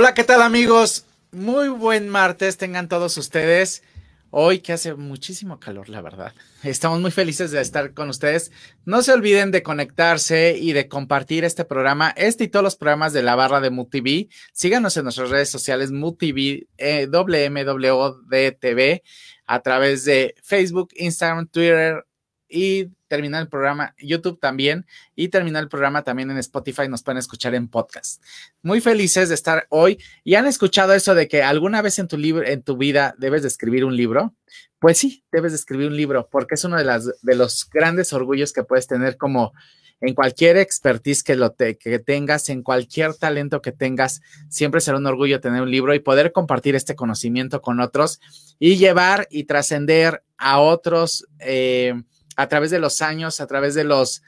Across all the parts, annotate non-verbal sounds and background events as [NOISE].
Hola, ¿qué tal amigos? Muy buen martes tengan todos ustedes. Hoy que hace muchísimo calor, la verdad. Estamos muy felices de estar con ustedes. No se olviden de conectarse y de compartir este programa, este y todos los programas de la barra de MUTV. Síganos en nuestras redes sociales MUTV, eh, WMWDTV, a través de Facebook, Instagram, Twitter, y terminar el programa YouTube también y terminar el programa también en Spotify nos pueden escuchar en podcast. Muy felices de estar hoy y han escuchado eso de que alguna vez en tu libro en tu vida debes de escribir un libro. Pues sí, debes de escribir un libro porque es uno de las de los grandes orgullos que puedes tener como en cualquier expertise que, lo que tengas, en cualquier talento que tengas, siempre será un orgullo tener un libro y poder compartir este conocimiento con otros y llevar y trascender a otros eh, a través de los años, a través de los,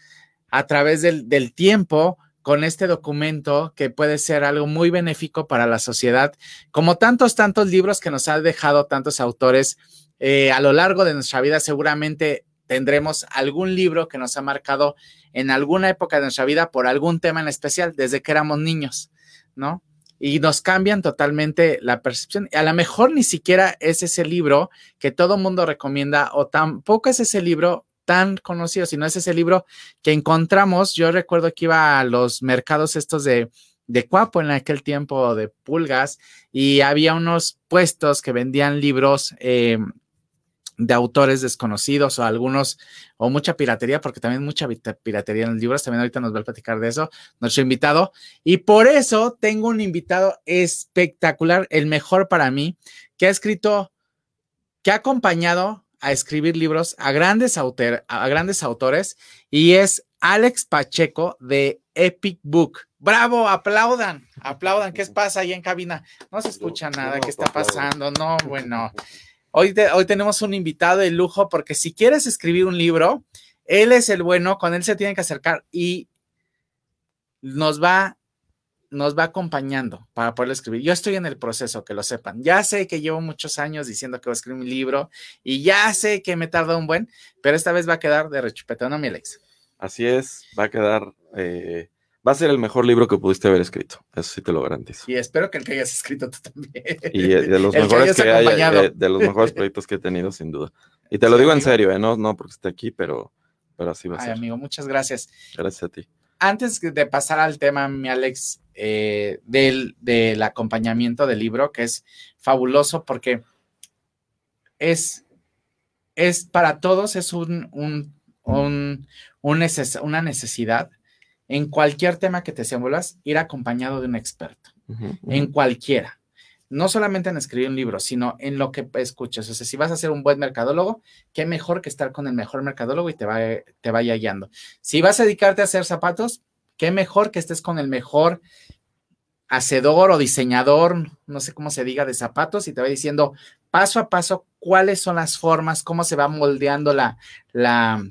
a través del, tiempo, con este documento que puede ser algo muy benéfico para la sociedad, como tantos, tantos libros que nos han dejado tantos autores eh, a lo largo de nuestra vida, seguramente tendremos algún libro que nos ha marcado en alguna época de nuestra vida por algún tema en especial, desde que éramos niños, ¿no? Y nos cambian totalmente la percepción. A lo mejor ni siquiera es ese libro que todo mundo recomienda o tampoco es ese libro tan conocido, sino es ese libro que encontramos. Yo recuerdo que iba a los mercados estos de, de Cuapo en aquel tiempo de pulgas y había unos puestos que vendían libros eh, de autores desconocidos o algunos, o mucha piratería, porque también mucha piratería en los libros, también ahorita nos va a platicar de eso, nuestro invitado. Y por eso tengo un invitado espectacular, el mejor para mí, que ha escrito, que ha acompañado a escribir libros a grandes, a grandes autores y es Alex Pacheco de Epic Book. Bravo, aplaudan, aplaudan. ¿Qué pasa ahí en cabina? No se escucha nada, ¿qué está pasando? No, bueno. Hoy, hoy tenemos un invitado de lujo porque si quieres escribir un libro, él es el bueno, con él se tienen que acercar y nos va nos va acompañando para poder escribir. Yo estoy en el proceso, que lo sepan. Ya sé que llevo muchos años diciendo que voy a escribir mi libro y ya sé que me tarda un buen, pero esta vez va a quedar de rechupeta, ¿no, mi Alex? Así es, va a quedar, eh, va a ser el mejor libro que pudiste haber escrito, eso sí te lo garantizo. Y espero que el que hayas escrito tú también. Y de los [LAUGHS] mejores que, eh, de los mejores proyectos que he tenido, sin duda. Y te lo digo en serio, ¿eh? no, no porque esté aquí, pero, pero así va a ser. amigo, muchas gracias. Gracias a ti. Antes de pasar al tema, mi Alex, eh, del, del, acompañamiento del libro, que es fabuloso porque es, es para todos, es un, un, un, una necesidad en cualquier tema que te desenvuelvas, ir acompañado de un experto, en cualquiera. No solamente en escribir un libro, sino en lo que escuches. O sea, si vas a ser un buen mercadólogo, qué mejor que estar con el mejor mercadólogo y te, va, te vaya guiando. Si vas a dedicarte a hacer zapatos, qué mejor que estés con el mejor hacedor o diseñador, no sé cómo se diga, de zapatos y te va diciendo paso a paso cuáles son las formas, cómo se va moldeando la, la,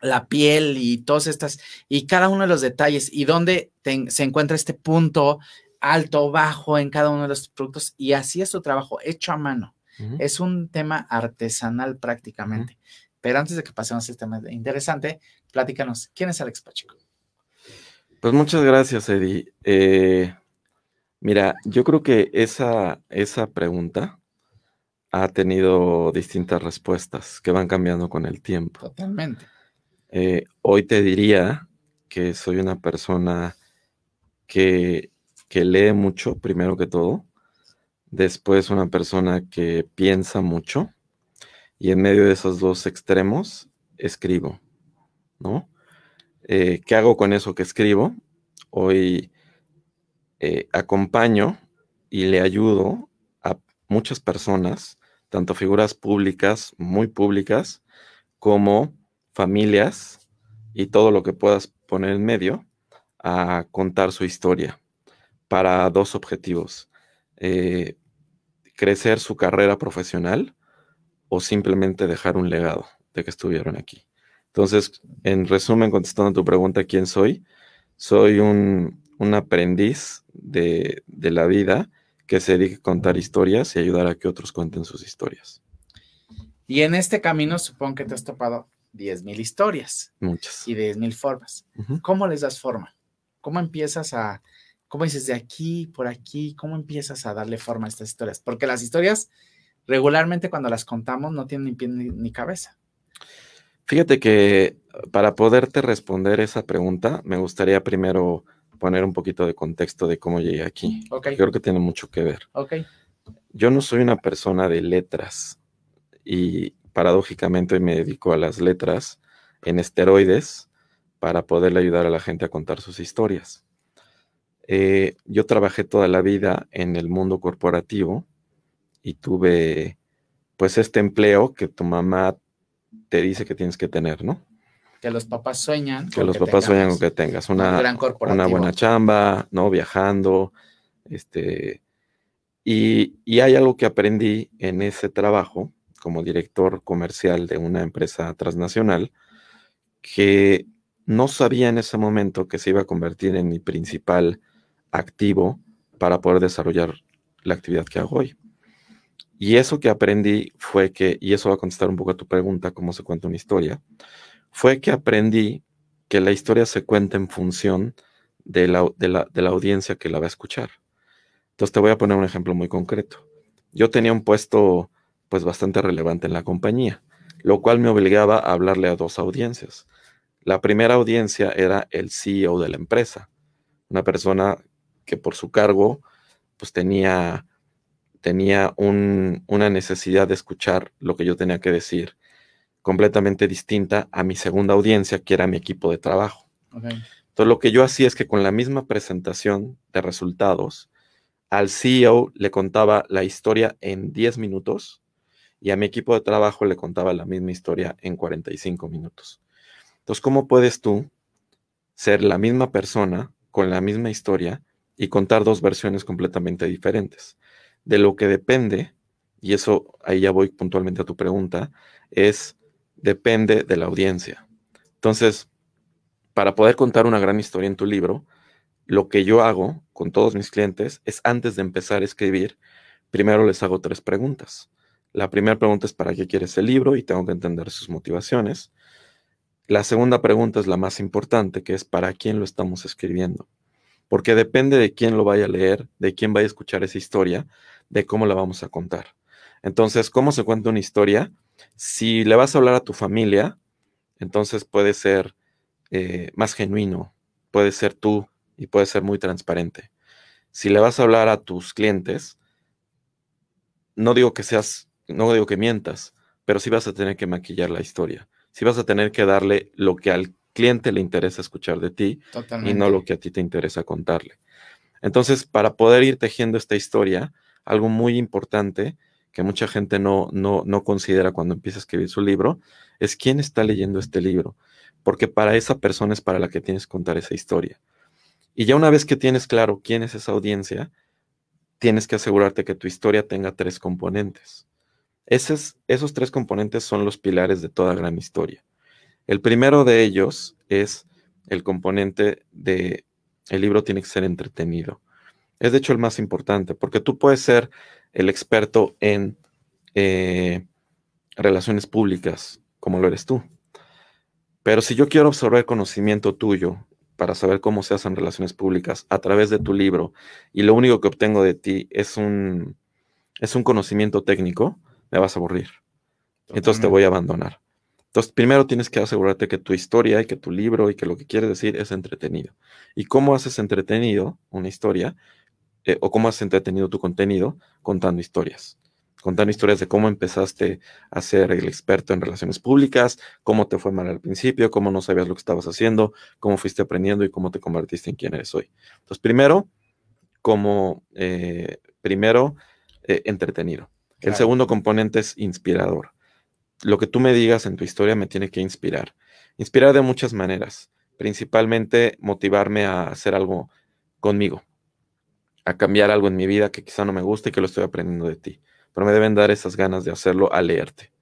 la piel y todas estas, y cada uno de los detalles y dónde se encuentra este punto alto, bajo en cada uno de los productos. Y así es su trabajo, hecho a mano. Es un tema artesanal prácticamente. Pero antes de que pasemos a este tema interesante, platícanos, ¿quién es Alex Pacheco? Pues muchas gracias, Eddie. Eh, mira, yo creo que esa, esa pregunta ha tenido distintas respuestas que van cambiando con el tiempo. Totalmente. Eh, hoy te diría que soy una persona que, que lee mucho, primero que todo. Después una persona que piensa mucho. Y en medio de esos dos extremos, escribo, ¿no? Eh, ¿Qué hago con eso que escribo? Hoy eh, acompaño y le ayudo a muchas personas, tanto figuras públicas, muy públicas, como familias y todo lo que puedas poner en medio, a contar su historia para dos objetivos. Eh, crecer su carrera profesional o simplemente dejar un legado de que estuvieron aquí. Entonces, en resumen, contestando a tu pregunta, ¿quién soy? Soy un, aprendiz de, la vida que se dedica a contar historias y ayudar a que otros cuenten sus historias. Y en este camino supongo que te has topado 10.000 historias. Muchas. Y 10.000 formas. ¿Cómo les das forma? ¿Cómo empiezas a, ¿Cómo dices de aquí, por aquí? ¿Cómo empiezas a darle forma a estas historias? Porque las historias regularmente cuando las contamos no tienen ni pie ni, cabeza. Fíjate que para poderte responder esa pregunta, me gustaría primero poner un poquito de contexto de cómo llegué aquí. Creo que tiene mucho que ver. Okay. Yo no soy una persona de letras y paradójicamente me dedico a las letras en esteroides para poderle ayudar a la gente a contar sus historias. Eh, yo trabajé toda la vida en el mundo corporativo y tuve pues este empleo que tu mamá te dice que tienes que tener, ¿no? Que los papás sueñan. Que los papás sueñan con que tengas una, una buena chamba, ¿no? Viajando, este... Y, y hay algo que aprendí en ese trabajo como director comercial de una empresa transnacional que no sabía en ese momento que se iba a convertir en mi principal activo para poder desarrollar la actividad que hago hoy. Y eso que aprendí fue que, y eso va a contestar un poco a tu pregunta, cómo se cuenta una historia, fue que aprendí que la historia se cuenta en función de la, de la, audiencia que la va a escuchar. Entonces te voy a poner un ejemplo muy concreto. Yo tenía un puesto pues bastante relevante en la compañía, lo cual me obligaba a hablarle a dos audiencias. La primera audiencia era el CEO de la empresa, una persona que por su cargo pues tenía, tenía una necesidad de escuchar lo que yo tenía que decir completamente distinta a mi segunda audiencia, que era mi equipo de trabajo. Entonces lo que yo hacía es que con la misma presentación de resultados, al CEO le contaba la historia en 10 minutos y a mi equipo de trabajo le contaba la misma historia en 45 minutos. Entonces, ¿cómo puedes tú ser la misma persona con la misma historia y contar dos versiones completamente diferentes. De lo que depende, y eso ahí ya voy puntualmente a tu pregunta, es depende de la audiencia. Entonces, para poder contar una gran historia en tu libro, lo que yo hago con todos mis clientes es antes de empezar a escribir, primero les hago tres preguntas. La primera pregunta es para qué quieres el libro y tengo que entender sus motivaciones. La segunda pregunta es la más importante, que es para quién lo estamos escribiendo porque depende de quién lo vaya a leer, de quién vaya a escuchar esa historia, de cómo la vamos a contar. Entonces, ¿cómo se cuenta una historia? Si le vas a hablar a tu familia, entonces puede ser eh, más genuino, puede ser tú y puede ser muy transparente. Si le vas a hablar a tus clientes, no digo que seas, no digo que mientas, pero sí vas a tener que maquillar la historia. Sí vas a tener que darle lo que al cliente le interesa escuchar de ti y no lo que a ti te interesa contarle. Entonces, para poder ir tejiendo esta historia, algo muy importante que mucha gente no, no, no considera cuando empieza a escribir su libro, es quién está leyendo este libro, porque para esa persona es para la que tienes que contar esa historia. Y ya una vez que tienes claro quién es esa audiencia, tienes que asegurarte que tu historia tenga tres componentes. Esos, esos tres componentes son los pilares de toda gran historia. El primero de ellos es el componente de el libro tiene que ser entretenido. Es de hecho el más importante, porque tú puedes ser el experto en eh, relaciones públicas, como lo eres tú. Pero si yo quiero absorber conocimiento tuyo para saber cómo se hacen relaciones públicas a través de tu libro y lo único que obtengo de ti es un, es un conocimiento técnico, me vas a aburrir. Entonces te voy a abandonar. Entonces, primero tienes que asegurarte que tu historia y que tu libro y que lo que quieres decir es entretenido. ¿Y cómo haces entretenido una historia? Eh, o cómo has entretenido tu contenido contando historias. Contando historias de cómo empezaste a ser el experto en relaciones públicas, cómo te fue mal al principio, cómo no sabías lo que estabas haciendo, cómo fuiste aprendiendo y cómo te convertiste en quien eres hoy. Entonces, primero, como, eh, primero, eh, entretenido. El segundo componente es inspirador lo que tú me digas en tu historia me tiene que inspirar. Inspirar de muchas maneras, principalmente motivarme a hacer algo conmigo, a cambiar algo en mi vida que quizá no me guste y que lo estoy aprendiendo de ti. Pero me deben dar esas ganas de hacerlo al leerte.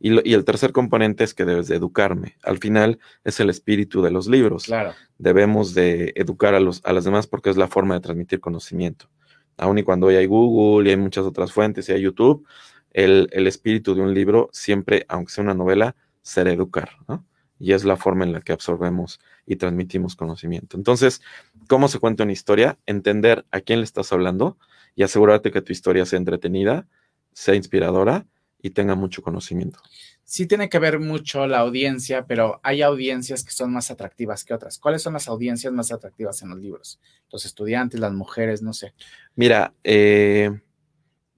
Y, el tercer componente es que debes de educarme. Al final es el espíritu de los libros. Claro. Debemos de educar a, los, a las demás porque es la forma de transmitir conocimiento. Aún y cuando hoy hay Google y hay muchas otras fuentes y hay YouTube, el, espíritu de un libro siempre, aunque sea una novela, será educar, ¿no? Y es la forma en la que absorbemos y transmitimos conocimiento. Entonces, cómo se cuenta una historia, entender a quién le estás hablando y asegurarte que tu historia sea entretenida, sea inspiradora y tenga mucho conocimiento. Sí tiene que ver mucho la audiencia, pero hay audiencias que son más atractivas que otras. ¿Cuáles son las audiencias más atractivas en los libros? Los estudiantes, las mujeres, no sé. Mira, eh,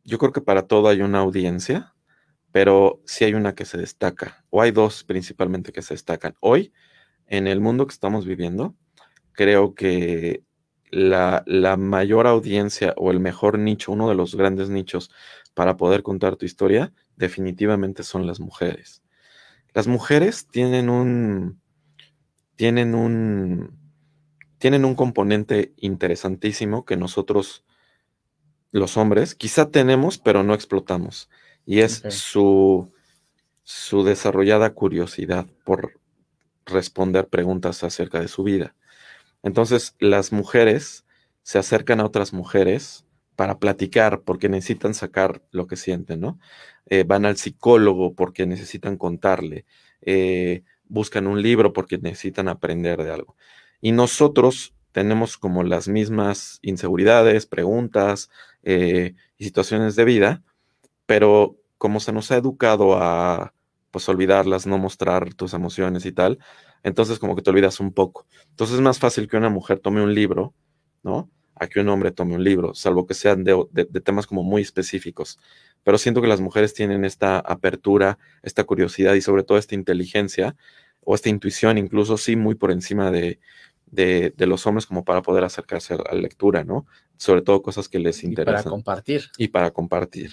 yo creo que para todo hay una audiencia, pero sí hay una que se destaca, o hay dos principalmente que se destacan. Hoy, en el mundo que estamos viviendo, creo que la, la, mayor audiencia o el mejor nicho, uno de los grandes nichos para poder contar tu historia, definitivamente son las mujeres. Las mujeres tienen un, tienen un, tienen un componente interesantísimo que nosotros, los hombres, quizá tenemos, pero no explotamos. Y es su, su desarrollada curiosidad por responder preguntas acerca de su vida. Entonces, las mujeres se acercan a otras mujeres para platicar porque necesitan sacar lo que sienten, ¿no? Eh, van al psicólogo porque necesitan contarle, eh, buscan un libro porque necesitan aprender de algo. Y nosotros tenemos como las mismas inseguridades, preguntas eh, y situaciones de vida, pero como se nos ha educado a pues olvidarlas, no mostrar tus emociones y tal, entonces como que te olvidas un poco. Entonces es más fácil que una mujer tome un libro, ¿no? A que un hombre tome un libro, salvo que sean de, de temas como muy específicos pero siento que las mujeres tienen esta apertura, esta curiosidad y sobre todo esta inteligencia o esta intuición, incluso sí, muy por encima de, de, los hombres como para poder acercarse a la lectura, ¿no? Sobre todo cosas que les interesan. Y para compartir. Y para compartir.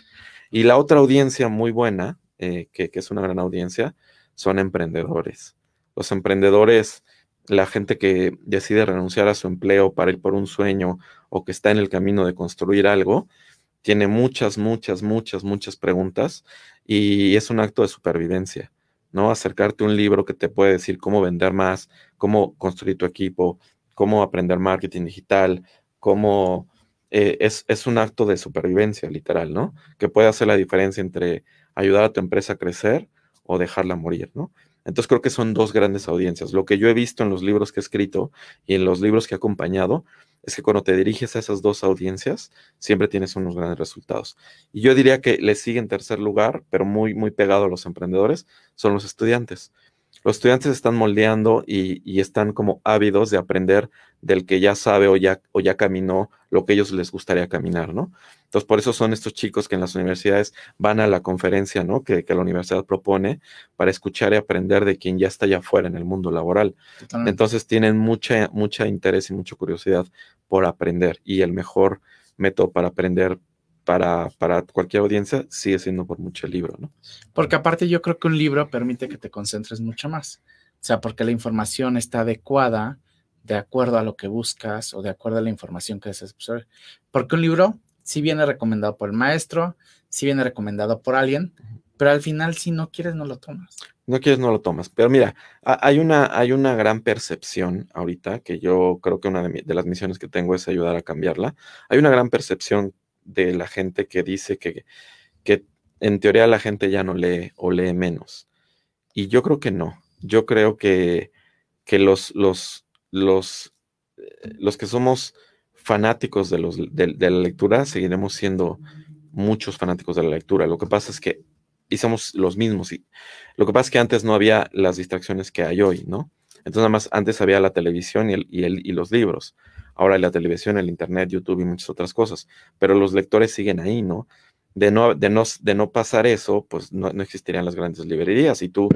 Y la otra audiencia muy buena, eh, que, que, es una gran audiencia, son emprendedores. Los emprendedores, la gente que decide renunciar a su empleo para ir por un sueño o que está en el camino de construir algo, tiene muchas, muchas, muchas, muchas preguntas y es un acto de supervivencia, ¿no? Acercarte a un libro que te puede decir cómo vender más, cómo construir tu equipo, cómo aprender marketing digital, cómo... Eh, es, es un acto de supervivencia, literal, ¿no? Que puede hacer la diferencia entre ayudar a tu empresa a crecer o dejarla morir, ¿no? Entonces creo que son dos grandes audiencias. Lo que yo he visto en los libros que he escrito y en los libros que he acompañado es que cuando te diriges a esas dos audiencias, siempre tienes unos grandes resultados. Y yo diría que le sigue en tercer lugar, pero muy, muy pegado a los emprendedores, son los estudiantes. Los estudiantes están moldeando y, están como ávidos de aprender del que ya sabe o ya, o ya caminó lo que ellos les gustaría caminar, ¿no? Entonces, por eso son estos chicos que en las universidades van a la conferencia, ¿no? Que, la universidad propone para escuchar y aprender de quien ya está allá afuera en el mundo laboral. Entonces, tienen mucha, mucha interés y mucha curiosidad por aprender y el mejor método para aprender para, para, cualquier audiencia sigue siendo por mucho libro, ¿no? Porque aparte yo creo que un libro permite que te concentres mucho más. O sea, porque la información está adecuada de acuerdo a lo que buscas o de acuerdo a la información que deseas absorber. Porque un libro sí viene recomendado por el maestro, sí viene recomendado por alguien, pero al final si no quieres no lo tomas. No quieres, no lo tomas. Pero mira, hay una, hay una gran percepción ahorita, que yo creo que una de, de, las misiones que tengo es ayudar a cambiarla. Hay una gran percepción de la gente que dice que, que en teoría la gente ya no lee o lee menos. Y yo creo que no. Yo creo que, que los, los, los, eh, los que somos fanáticos de, los, de, la lectura seguiremos siendo muchos fanáticos de la lectura. Lo que pasa es que y somos los mismos. Y lo que pasa es que antes no había las distracciones que hay hoy, ¿no? Entonces, nada más antes había la televisión y, el, y, el, y los libros. Ahora hay la televisión, el internet, YouTube y muchas otras cosas. Pero los lectores siguen ahí, ¿no? De no, de no, de no pasar eso, pues no, no, existirían las grandes librerías. Y tú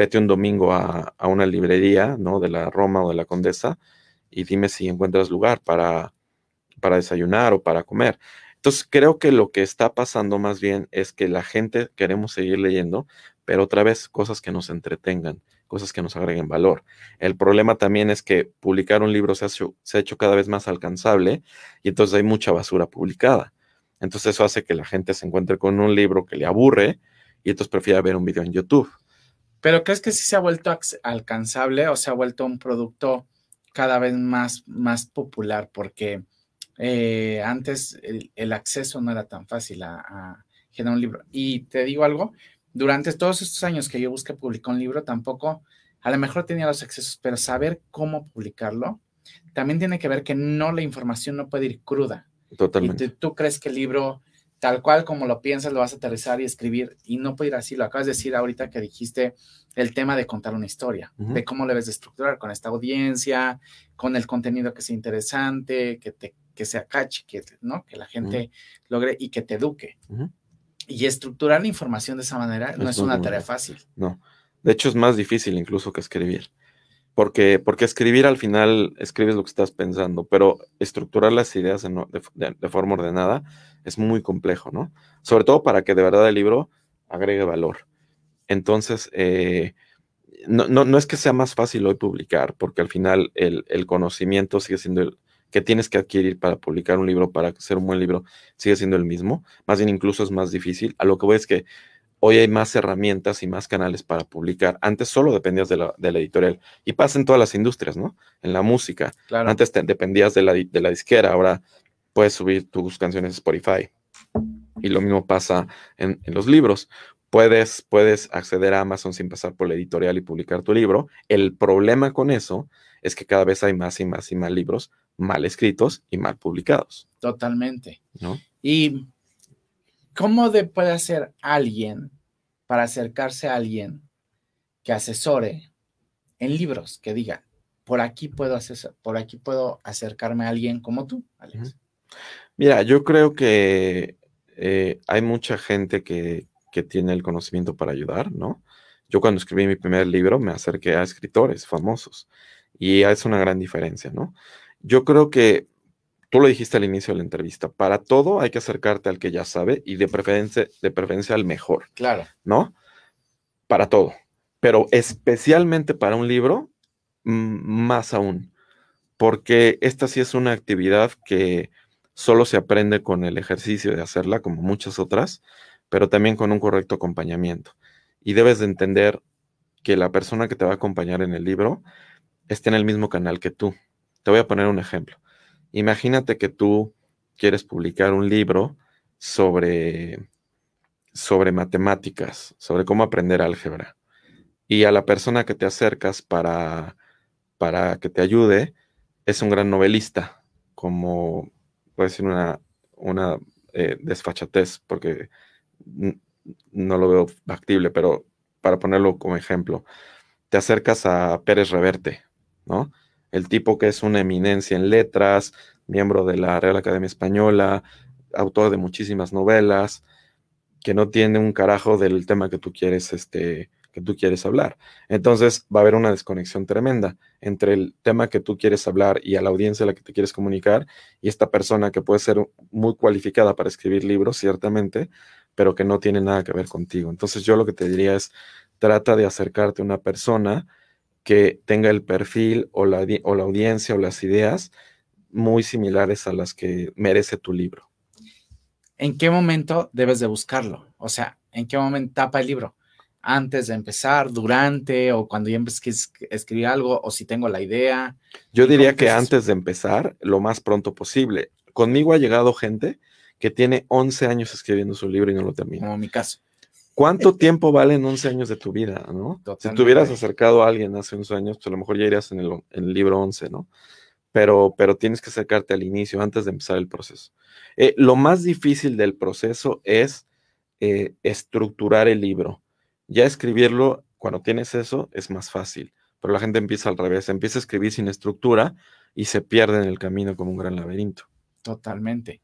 vete un domingo a, una librería, ¿no? De la Roma o de la Condesa y dime si encuentras lugar para, para desayunar o para comer. Entonces, creo que lo que está pasando más bien es que la gente queremos seguir leyendo, pero otra vez cosas que nos entretengan, cosas que nos agreguen valor. El problema también es que publicar un libro se ha hecho, se ha hecho cada vez más alcanzable y entonces hay mucha basura publicada. Entonces eso hace que la gente se encuentre con un libro que le aburre y entonces prefiere ver un video en YouTube. Pero ¿crees que sí se ha vuelto alcanzable o se ha vuelto un producto cada vez más, más popular? Porque eh, antes el, acceso no era tan fácil a, generar un libro. Y te digo algo, durante todos estos años que yo busqué publicar un libro, tampoco, a lo mejor tenía los accesos, pero saber cómo publicarlo también tiene que ver que no la información no puede ir cruda. Totalmente. Y tú, tú crees que el libro, tal cual como lo piensas, lo vas a aterrizar y escribir, y no puede ir así. Lo acabas de decir ahorita que dijiste el tema de contar una historia, de cómo le debes de estructurar con esta audiencia, con el contenido que sea interesante, que te que sea catchy, que, ¿no? que la gente logre y que te eduque. Y estructurar la información de esa manera no Es una tarea fácil. No. De hecho, es más difícil incluso que escribir. Porque, porque escribir al final escribes lo que estás pensando, pero estructurar las ideas de, forma ordenada es muy complejo, ¿no? Sobre todo para que de verdad el libro agregue valor. Entonces, eh, no, no, no es que sea más fácil hoy publicar, porque al final el, el conocimiento sigue siendo el que tienes que adquirir para publicar un libro, para hacer un buen libro, sigue siendo el mismo. Más bien incluso es más difícil. A lo que voy es que hoy hay más herramientas y más canales para publicar. Antes solo dependías de la, de la editorial. Y pasa en todas las industrias, ¿no? En la música. Claro. Antes te- dependías de la, di- de la disquera, ahora puedes subir tus canciones a Spotify. Y lo mismo pasa en, en los libros. Puedes, puedes acceder a Amazon sin pasar por la editorial y publicar tu libro. El problema con eso es que cada vez hay más y más y más libros mal escritos y mal publicados, Totalmente. ¿no? ¿Y cómo de- puede hacer alguien para acercarse a alguien que asesore en libros, que diga, por aquí puedo ases- por aquí puedo acercarme a alguien como tú, Alex? Mira, yo creo que eh, hay mucha gente que, que tiene el conocimiento para ayudar, ¿no? Yo cuando escribí mi primer libro me acerqué a escritores famosos y es una gran diferencia, ¿no? Yo creo que tú lo dijiste al inicio de la entrevista, para todo hay que acercarte al que ya sabe y de preferencia, de preferencia al mejor, Claro, ¿no? Para todo, pero especialmente para un libro, más aún, porque esta sí es una actividad que solo se aprende con el ejercicio de hacerla, como muchas otras, pero también con un correcto acompañamiento. Y debes de entender que la persona que te va a acompañar en el libro esté en el mismo canal que tú. Te voy a poner un ejemplo. Imagínate que tú quieres publicar un libro sobre, sobre matemáticas, sobre cómo aprender álgebra. Y a la persona que te acercas para, para que te ayude es un gran novelista, como puede ser una, una eh, desfachatez, porque no lo veo factible, pero para ponerlo como ejemplo, te acercas a Pérez Reverte, ¿no? El tipo que es una eminencia en letras, miembro de la Real Academia Española, autor de muchísimas novelas, que no tiene un carajo del tema que tú quieres, este, que tú quieres hablar. Entonces va a haber una desconexión tremenda entre el tema que tú quieres hablar y a la audiencia a la que te quieres comunicar y esta persona que puede ser muy cualificada para escribir libros, ciertamente, pero que no tiene nada que ver contigo. Entonces yo lo que te diría es, trata de acercarte a una persona que tenga el perfil o la, o la audiencia o las ideas muy similares a las que merece tu libro. ¿En qué momento debes de buscarlo? O sea, ¿en qué momento tapa el libro? Antes de empezar, durante o cuando ya empieces a escribir algo o si tengo la idea. Yo ¿Y diría que antes de empezar, lo más pronto posible. Conmigo ha llegado gente que tiene 11 años escribiendo su libro y no lo termina. Como mi caso. ¿Cuánto tiempo valen 11 años de tu vida, no? Si te hubieras acercado a alguien hace 11 años, pues a lo mejor ya irías en el, en el libro 11, ¿no? Pero, pero tienes que acercarte al inicio, antes de empezar el proceso. Eh, lo más difícil del proceso es eh, estructurar el libro. Ya escribirlo, cuando tienes eso, es más fácil. Pero la gente empieza al revés, empieza a escribir sin estructura y se pierde en el camino como un gran laberinto. Totalmente.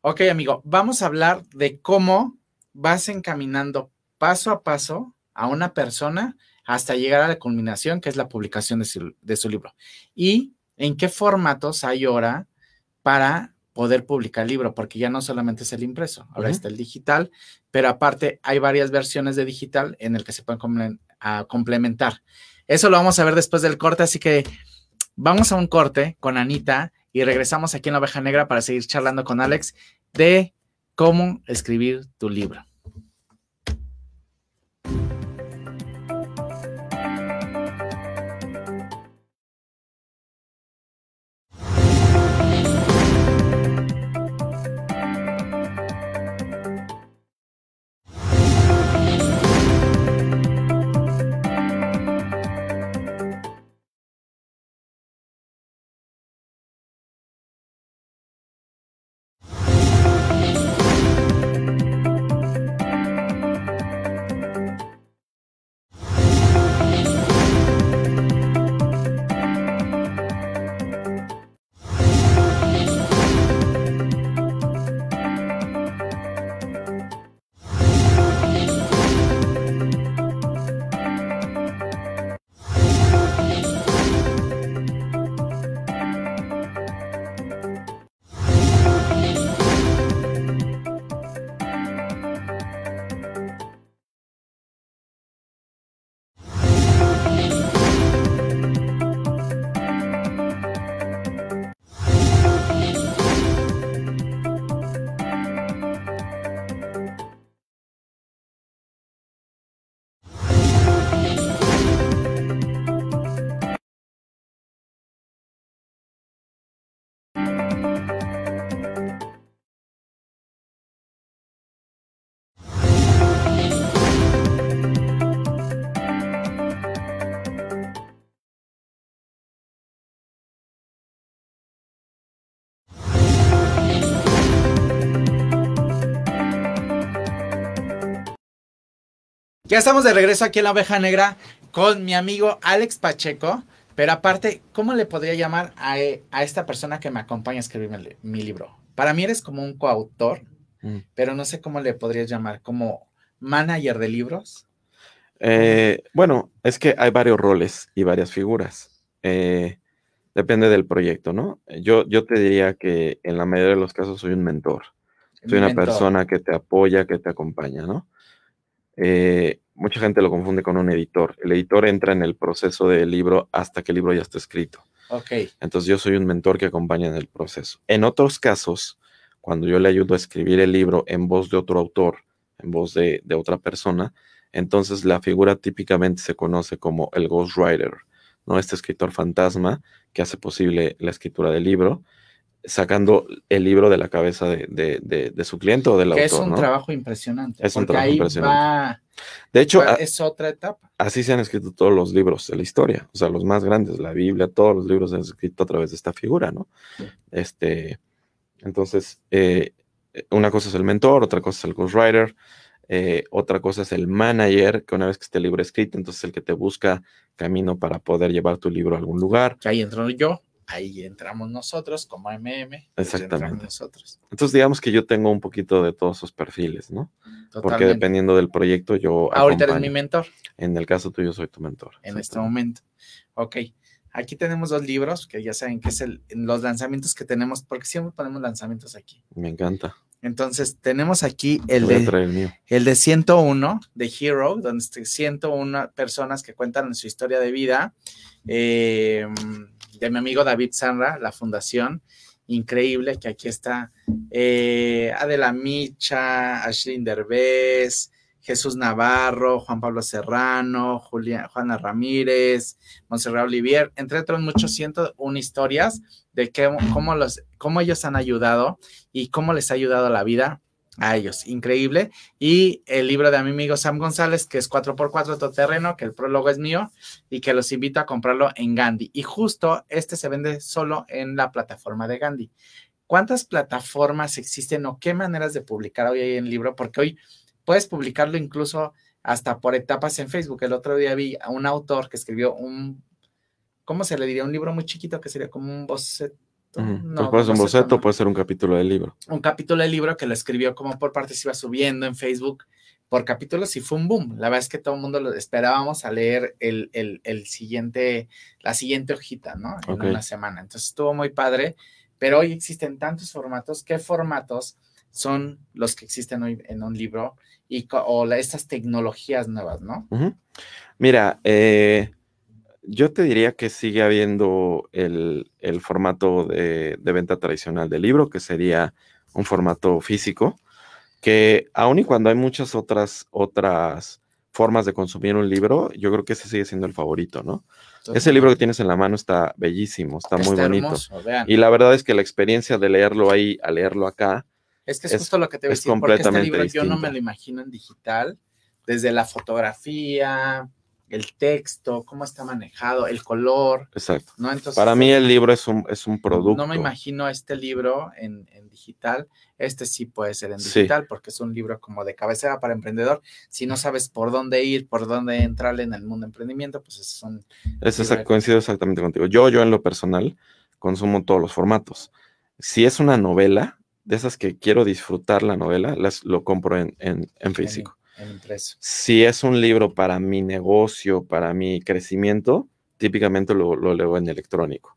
Ok, amigo, vamos a hablar de cómo vas encaminando paso a paso a una persona hasta llegar a la culminación, que es la publicación de su, de su libro. Y en qué formatos hay ahora para poder publicar el libro, porque ya no solamente es el impreso, ahora está el digital, pero aparte hay varias versiones de digital en el que se pueden complementar. Eso lo vamos a ver después del corte, así que vamos a un corte con Anita y regresamos aquí en la oveja negra para seguir charlando con Alex de cómo escribir tu libro. Ya estamos de regreso aquí en la oveja negra con mi amigo Alex Pacheco. Pero aparte, ¿cómo le podría llamar a, esta persona que me acompaña a escribir mi, libro? Para mí eres como un coautor, mm. pero no sé cómo le podrías llamar, como manager de libros. Eh, bueno, es que hay varios roles y varias figuras. Eh, depende del proyecto, ¿no? Yo, yo te diría que en la mayoría de los casos soy un mentor. Soy una persona que te apoya, que te acompaña, ¿no? Eh, mucha gente lo confunde con un editor. El editor entra en el proceso del libro hasta que el libro ya está escrito. Entonces yo soy un mentor que acompaña en el proceso. En otros casos, cuando yo le ayudo a escribir el libro en voz de otro autor, en voz de, de otra persona, entonces la figura típicamente se conoce como el ghostwriter, ¿no? Este escritor fantasma que hace posible la escritura del libro sacando el libro de la cabeza de, su cliente o del autor. Es un trabajo impresionante. Es un trabajo impresionante. de hecho, es otra etapa. Así se han escrito todos los libros de la historia, o sea, los más grandes, la Biblia, todos los libros se han escrito a través de esta figura, ¿no? Este, entonces, eh, una cosa es el mentor, otra cosa es el ghostwriter, eh, otra cosa es el manager, que una vez que esté el libro escrito, entonces el que te busca camino para poder llevar tu libro a algún lugar. Ahí entro yo ahí entramos nosotros como MM. Exactamente. Nosotros. Entonces digamos que yo tengo un poquito de todos esos perfiles, ¿no? Porque dependiendo del proyecto yo... Ahorita eres mi mentor. En el caso tuyo soy tu mentor. En este momento. Ok. Aquí tenemos dos libros que ya saben que es el, los lanzamientos que tenemos, porque siempre ponemos lanzamientos aquí. Me encanta. Entonces, tenemos aquí el de, el, el, de 101, de Hero, donde 101 personas que cuentan su historia de vida. Eh, de mi amigo David Sanra, la fundación. Increíble que aquí está eh, Adela Micha, Ashley Derbez, Jesús Navarro, Juan Pablo Serrano, Juana Ramírez, Monserrat Olivier, entre otros muchos cientos, una historias de cómo, los, cómo ellos han ayudado y cómo les ha ayudado la vida a ellos. Increíble. Y el libro de mi amigo Sam González, que es 4x4 terreno, que el prólogo es mío y que los invito a comprarlo en Gandhi. Y justo este se vende solo en la plataforma de Gandhi. ¿Cuántas plataformas existen o qué maneras de publicar hoy hay en el libro? Porque hoy puedes publicarlo incluso hasta por etapas en Facebook. El otro día vi a un autor que escribió un, ¿cómo se le diría? Un libro muy chiquito que sería como un boceto no, puede ser un boceto, puede ser un capítulo del libro. Un capítulo del libro que lo escribió como por partes, iba subiendo en Facebook por capítulos y fue un boom. La verdad es que todo el mundo lo esperábamos a leer el, el, siguiente, la siguiente hojita, ¿no? En una semana. Entonces estuvo muy padre, pero hoy existen tantos formatos. ¿Qué formatos son los que existen hoy en un libro y o estas tecnologías nuevas, ¿no? Mira, eh, yo te diría que sigue habiendo el, formato de, venta tradicional del libro, que sería un formato físico, que aun y cuando hay muchas otras, otras formas de consumir un libro, yo creo que ese sigue siendo el favorito, ¿no? ese libro que tienes en la mano está bellísimo, está, muy bonito. y la verdad es que la experiencia de leerlo ahí a leerlo acá. Es que es, justo lo que te voy a decir, porque este libro yo no me lo imagino en digital, desde la fotografía, el texto, cómo está manejado, el color. Exacto. ¿no? Entonces, Para mí el libro es un, es un producto. No me imagino este libro en, digital. Este sí puede ser en digital porque es un libro como de cabecera para emprendedor. Si no sabes por dónde ir, por dónde entrarle en el mundo de emprendimiento, pues es un... Es coincido exactamente contigo. Yo, yo en lo personal consumo todos los formatos. Si es una novela, de esas que quiero disfrutar la novela, las, lo compro en, en físico. Si es un libro para mi negocio, para mi crecimiento, típicamente lo, leo en electrónico.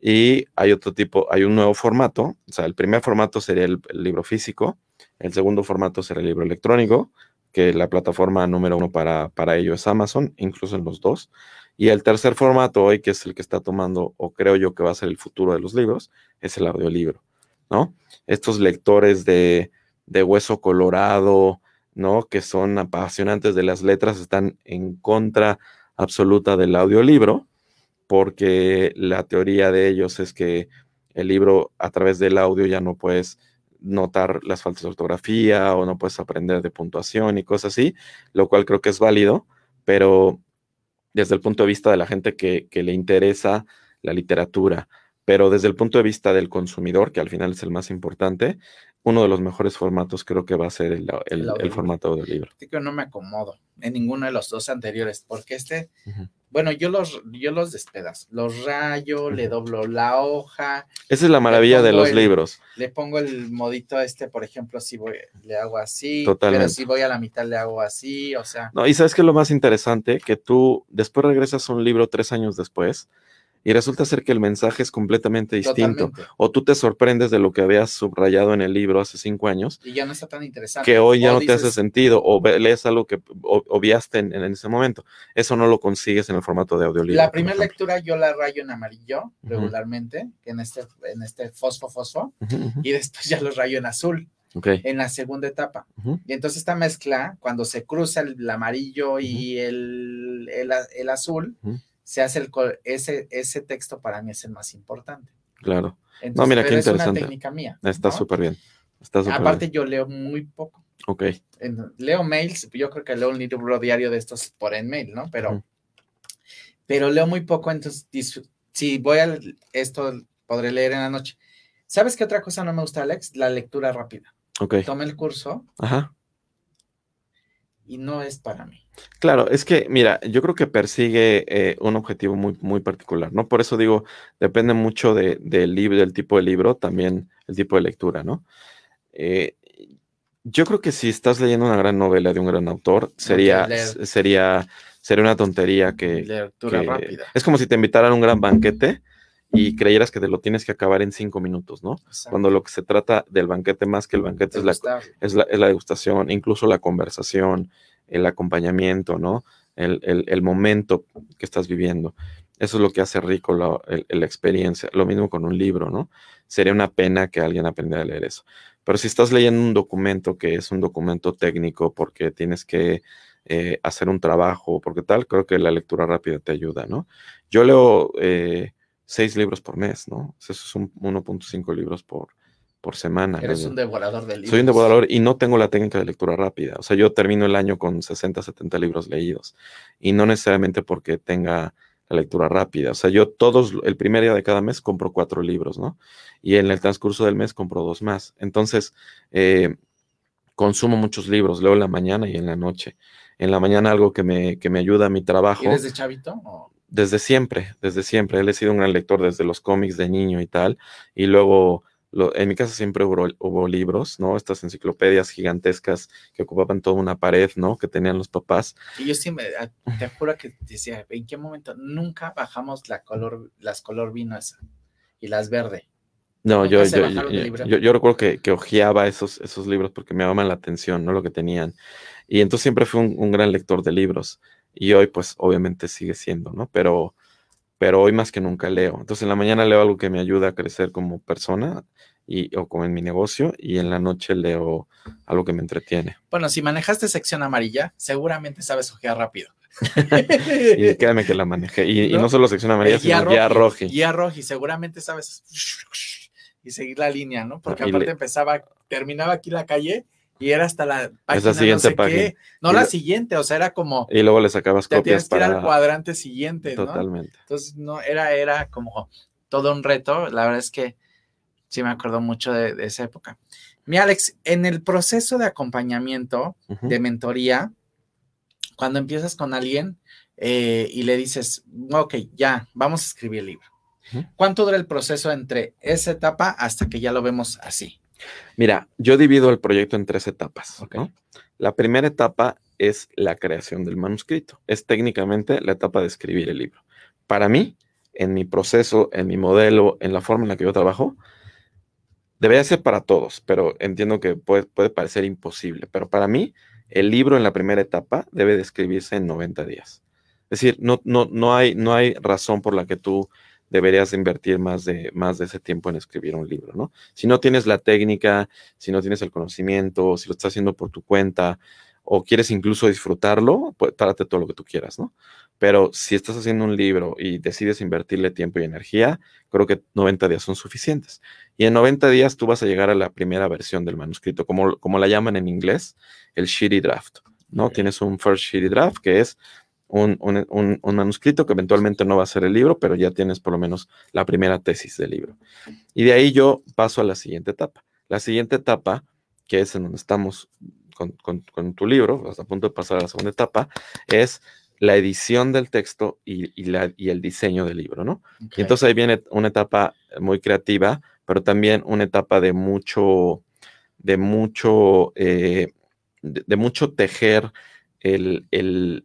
Y hay otro tipo, hay un nuevo formato. O sea, el primer formato sería el, libro físico. El segundo formato será el libro electrónico, que la plataforma número uno para, para ello es Amazon, incluso en los dos. Y el tercer formato hoy, que es el que está tomando, o creo yo que va a ser el futuro de los libros, es el audiolibro, ¿no? Estos lectores de, de hueso colorado, ¿no? Que son apasionantes de las letras, están en contra absoluta del audiolibro, porque la teoría de ellos es que el libro a través del audio ya no puedes notar las faltas de ortografía o no puedes aprender de puntuación y cosas así, lo cual creo que es válido, pero desde el punto de vista de la gente que, que le interesa la literatura, pero desde el punto de vista del consumidor, que al final es el más importante, uno de los mejores formatos creo que va a ser el, el, el formato del libro. que no me acomodo en ninguno de los dos anteriores, porque este, bueno, yo los, yo los despedazo, los rayo, le doblo la hoja. Esa es la maravilla de los libros. Le pongo el modito este, por ejemplo, si voy, le hago así, Totalmente. pero si voy a la mitad le hago así, o sea. No, y sabes que lo más interesante, que tú después regresas a un libro tres años después y resulta ser que el mensaje es completamente distinto. O tú te sorprendes de lo que habías subrayado en el libro hace cinco años. Y ya no está tan interesante. Que hoy ya no te hace sentido. O lees algo que obviaste en, ese momento. Eso no lo consigues en el formato de audiolibro. La primera lectura yo la rayo en amarillo regularmente, en este, en este fosfo fosfo, y después ya lo rayo en azul. en la segunda etapa. Y entonces esta mezcla, cuando se cruza el, amarillo y el, el, azul, se hace el, ese, ese texto para mí es el más importante. Claro. no, mira, qué interesante. Es una técnica mía. Está súper bien. Está Aparte, yo leo muy poco. Ok. leo mails, yo creo que leo un libro diario de estos por en mail, ¿no? Pero, pero leo muy poco, entonces, si voy a esto, podré leer en la noche. ¿Sabes qué otra cosa no me gusta, Alex? La lectura rápida. Ok. Tome el curso. Ajá. Y no es para mí. Claro, es que, mira, yo creo que persigue eh, un objetivo muy, muy particular, ¿no? Por eso digo, depende mucho de, del libro, del tipo de libro, también el tipo de lectura, ¿no? Eh, yo creo que si estás leyendo una gran novela de un gran autor, sería, sería, sería una tontería que, Lectura rápida. Es como si te invitaran a un gran banquete y creyeras que te lo tienes que acabar en cinco minutos, ¿no? Cuando lo que se trata del banquete más que el banquete es la, es la, es, la, degustación, incluso la conversación, el acompañamiento, ¿no? El, el, momento que estás viviendo. Eso es lo que hace rico la, la, experiencia. Lo mismo con un libro, ¿no? Sería una pena que alguien aprendiera a leer eso. Pero si estás leyendo un documento que es un documento técnico porque tienes que eh, hacer un trabajo, porque tal, creo que la lectura rápida te ayuda, ¿no? Yo leo eh, seis libros por mes, ¿no? Eso es un 1.5 libros por, por semana. Eres un devorador de libros. Soy un devorador y no tengo la técnica de lectura rápida. O sea, yo termino el año con 60, 70 libros leídos y no necesariamente porque tenga la lectura rápida. O sea, yo todos, el primer día de cada mes compro cuatro libros, ¿no? Y en el transcurso del mes compro dos más. Entonces, eh, consumo muchos libros, leo en la mañana y en la noche. En la mañana algo que me, que me ayuda a mi trabajo. ¿Eres de chavito? Desde siempre, desde siempre. Él he sido un gran lector desde los cómics de niño y tal. Y luego en mi casa siempre hubo, libros, ¿no? Estas enciclopedias gigantescas que ocupaban toda una pared, ¿no? Que tenían los papás. Y yo siempre, ah, te juro que decía, ¿en qué momento nunca bajamos la color, las color vino esa y las verde? No, yo, yo, yo, yo, recuerdo que, que ojeaba esos, esos libros porque me llamaban la atención, ¿no? Lo que tenían. Y entonces siempre fui un, un gran lector de libros. Y hoy, pues, obviamente sigue siendo, ¿no? Pero pero hoy más que nunca leo. Entonces en la mañana leo algo que me ayuda a crecer como persona y, o como en mi negocio y en la noche leo algo que me entretiene. Bueno, si manejaste sección amarilla, seguramente sabes ojear rápido. [LAUGHS] y créeme que la manejé. Y ¿No? solo sección amarilla, sino guía roji. Guía roji, seguramente sabes y seguir la línea, ¿no? Porque aparte empezaba, terminaba aquí la calle y era hasta la página siguiente no página. No la siguiente, o sea, era como. Y luego le sacabas te copias para. el cuadrante siguiente, Totalmente. Entonces, no, era, era como todo un reto. La verdad es que sí me acuerdo mucho de, esa época. Mi Alex, en el proceso de acompañamiento, de mentoría, cuando empiezas con alguien eh, y le dices, ok, ya, vamos a escribir el libro. ¿Cuánto dura el proceso entre esa etapa hasta que ya lo vemos así? Mira, yo divido el proyecto en tres etapas. La primera etapa es la creación del manuscrito. Es técnicamente la etapa de escribir el libro. Para mí, en mi proceso, en mi modelo, en la forma en la que yo trabajo, debería ser para todos, pero entiendo que puede, puede parecer imposible. Pero para mí, el libro en la primera etapa debe de escribirse en 90 días. Es decir, no, no, no, hay, no hay razón por la que tú deberías invertir más de, más de ese tiempo en escribir un libro, ¿no? Si no tienes la técnica, si no tienes el conocimiento, si lo estás haciendo por tu cuenta o quieres incluso disfrutarlo, pues tárate todo lo que tú quieras, ¿no? Pero si estás haciendo un libro y decides invertirle tiempo y energía, creo que 90 días son suficientes. Y en 90 días tú vas a llegar a la primera versión del manuscrito, como, como la llaman en inglés, el shitty draft, ¿no? Tienes un first shitty draft que es un, manuscrito que eventualmente no va a ser el libro, pero ya tienes por lo menos la primera tesis del libro. Y de ahí yo paso a la siguiente etapa. La siguiente etapa, que es en donde estamos con, tu libro, hasta a punto de pasar a la segunda etapa, es la edición del texto y, el diseño del libro, ¿no? Y entonces ahí viene una etapa muy creativa, pero también una etapa de mucho, de mucho, eh, de, mucho tejer el, eh,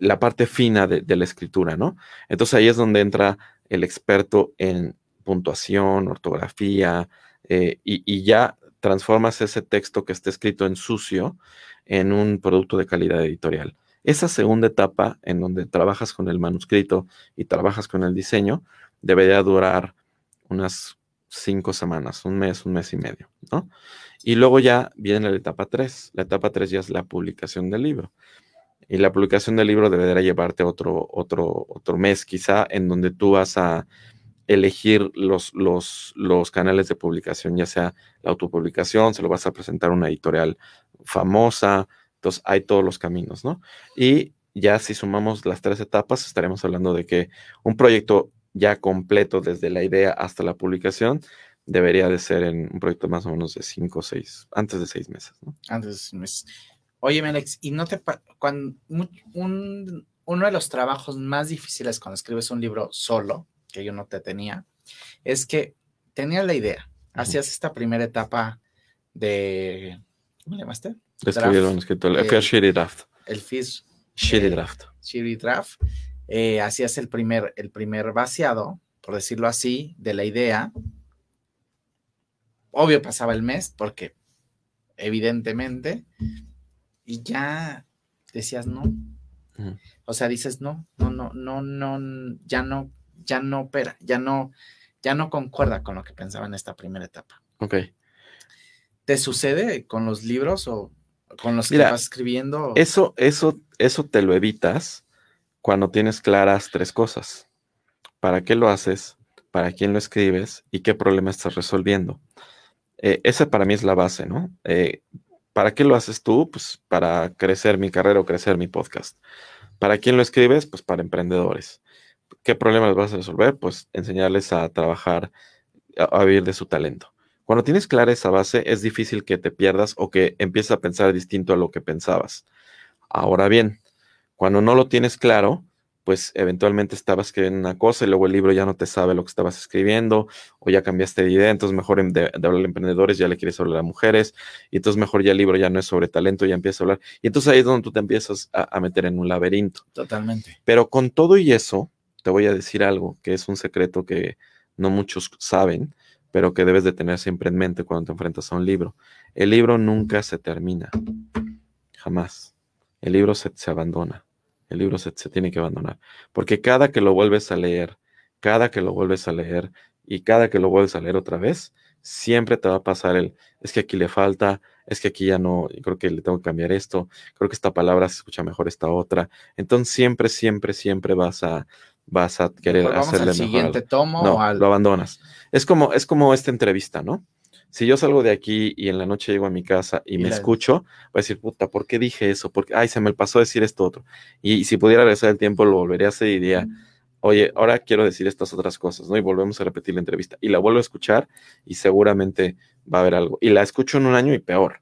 la parte fina de, la escritura, ¿no? Entonces ahí es donde entra el experto en puntuación, ortografía, eh, y, ya transformas ese texto que está escrito en sucio en un producto de calidad editorial. Esa segunda etapa, en donde trabajas con el manuscrito y trabajas con el diseño, debería durar unas cinco semanas, un mes, un mes y medio, ¿no? Y luego ya viene la etapa 3. La etapa 3 ya es la publicación del libro. Y la publicación del libro debería llevarte otro, otro, otro mes quizá, en donde tú vas a elegir los, los, los canales de publicación, ya sea la autopublicación, se lo vas a presentar a una editorial famosa, entonces hay todos los caminos, ¿no? Y ya si sumamos las tres etapas, estaremos hablando de que un proyecto ya completo desde la idea hasta la publicación debería de ser en un proyecto más o menos de cinco o seis, antes de seis meses, ¿no? Antes de seis meses. Oye, Alex, ¿y no te... Cuando un, uno de los trabajos más difíciles cuando escribes un libro solo, que yo no te tenía, es que tenías la idea, hacías esta primera etapa de... ¿Cómo le llamaste? Escribir Shitty Draft. El FIS. Shitty Draft. Shitty Draft. Eh, hacías el primer, el primer vaciado, por decirlo así, de la idea. Obvio pasaba el mes, porque evidentemente y ya decías no. O sea, dices no, no, no, no, no, ya no, ya no opera, ya no, ya no concuerda con lo que pensaba en esta primera etapa. Ok. ¿Te sucede con los libros o con los que vas escribiendo? Eso, eso, eso te lo evitas cuando tienes claras tres cosas. ¿Para qué lo haces? ¿Para quién lo escribes? ¿Y qué problema estás resolviendo? Eh, esa para mí es la base, ¿no? Eh, ¿Para qué lo haces tú? Pues para crecer mi carrera o crecer mi podcast. ¿Para quién lo escribes? Pues para emprendedores. ¿Qué problemas vas a resolver? Pues enseñarles a trabajar, a, vivir de su talento. Cuando tienes clara esa base, es difícil que te pierdas o que empieces a pensar distinto a lo que pensabas. Ahora bien, cuando no lo tienes claro, pues eventualmente estabas escribiendo una cosa y luego el libro ya no te sabe lo que estabas escribiendo o ya cambiaste de idea, entonces mejor de, hablar de emprendedores ya le quieres hablar a mujeres y entonces mejor ya el libro ya no es sobre talento, ya empiezas a hablar y entonces ahí es donde tú te empiezas a, meter en un laberinto. Totalmente. Pero con todo y eso, te voy a decir algo que es un secreto que no muchos saben, pero que debes de tener siempre en mente cuando te enfrentas a un libro. El libro nunca se termina, jamás. El libro se abandona el libro se, tiene que abandonar. Porque cada que lo vuelves a leer, cada que lo vuelves a leer y cada que lo vuelves a leer otra vez, siempre te va a pasar el, es que aquí le falta, es que aquí ya no, creo que le tengo que cambiar esto, creo que esta palabra se escucha mejor esta otra. Entonces siempre, siempre, siempre vas a, vas a querer hacerle al siguiente tomo no, lo abandonas. Es como, es como esta entrevista, ¿no? Si yo salgo de aquí y en la noche llego a mi casa y, me escucho, voy a decir, puta, ¿por qué dije eso? Porque, ay, se me pasó decir esto otro. Y, si pudiera regresar el tiempo, lo volvería a hacer y diría, oye, ahora quiero decir estas otras cosas, ¿no? Y volvemos a repetir la entrevista. Y la vuelvo a escuchar y seguramente va a haber algo. Y la escucho en un año y peor.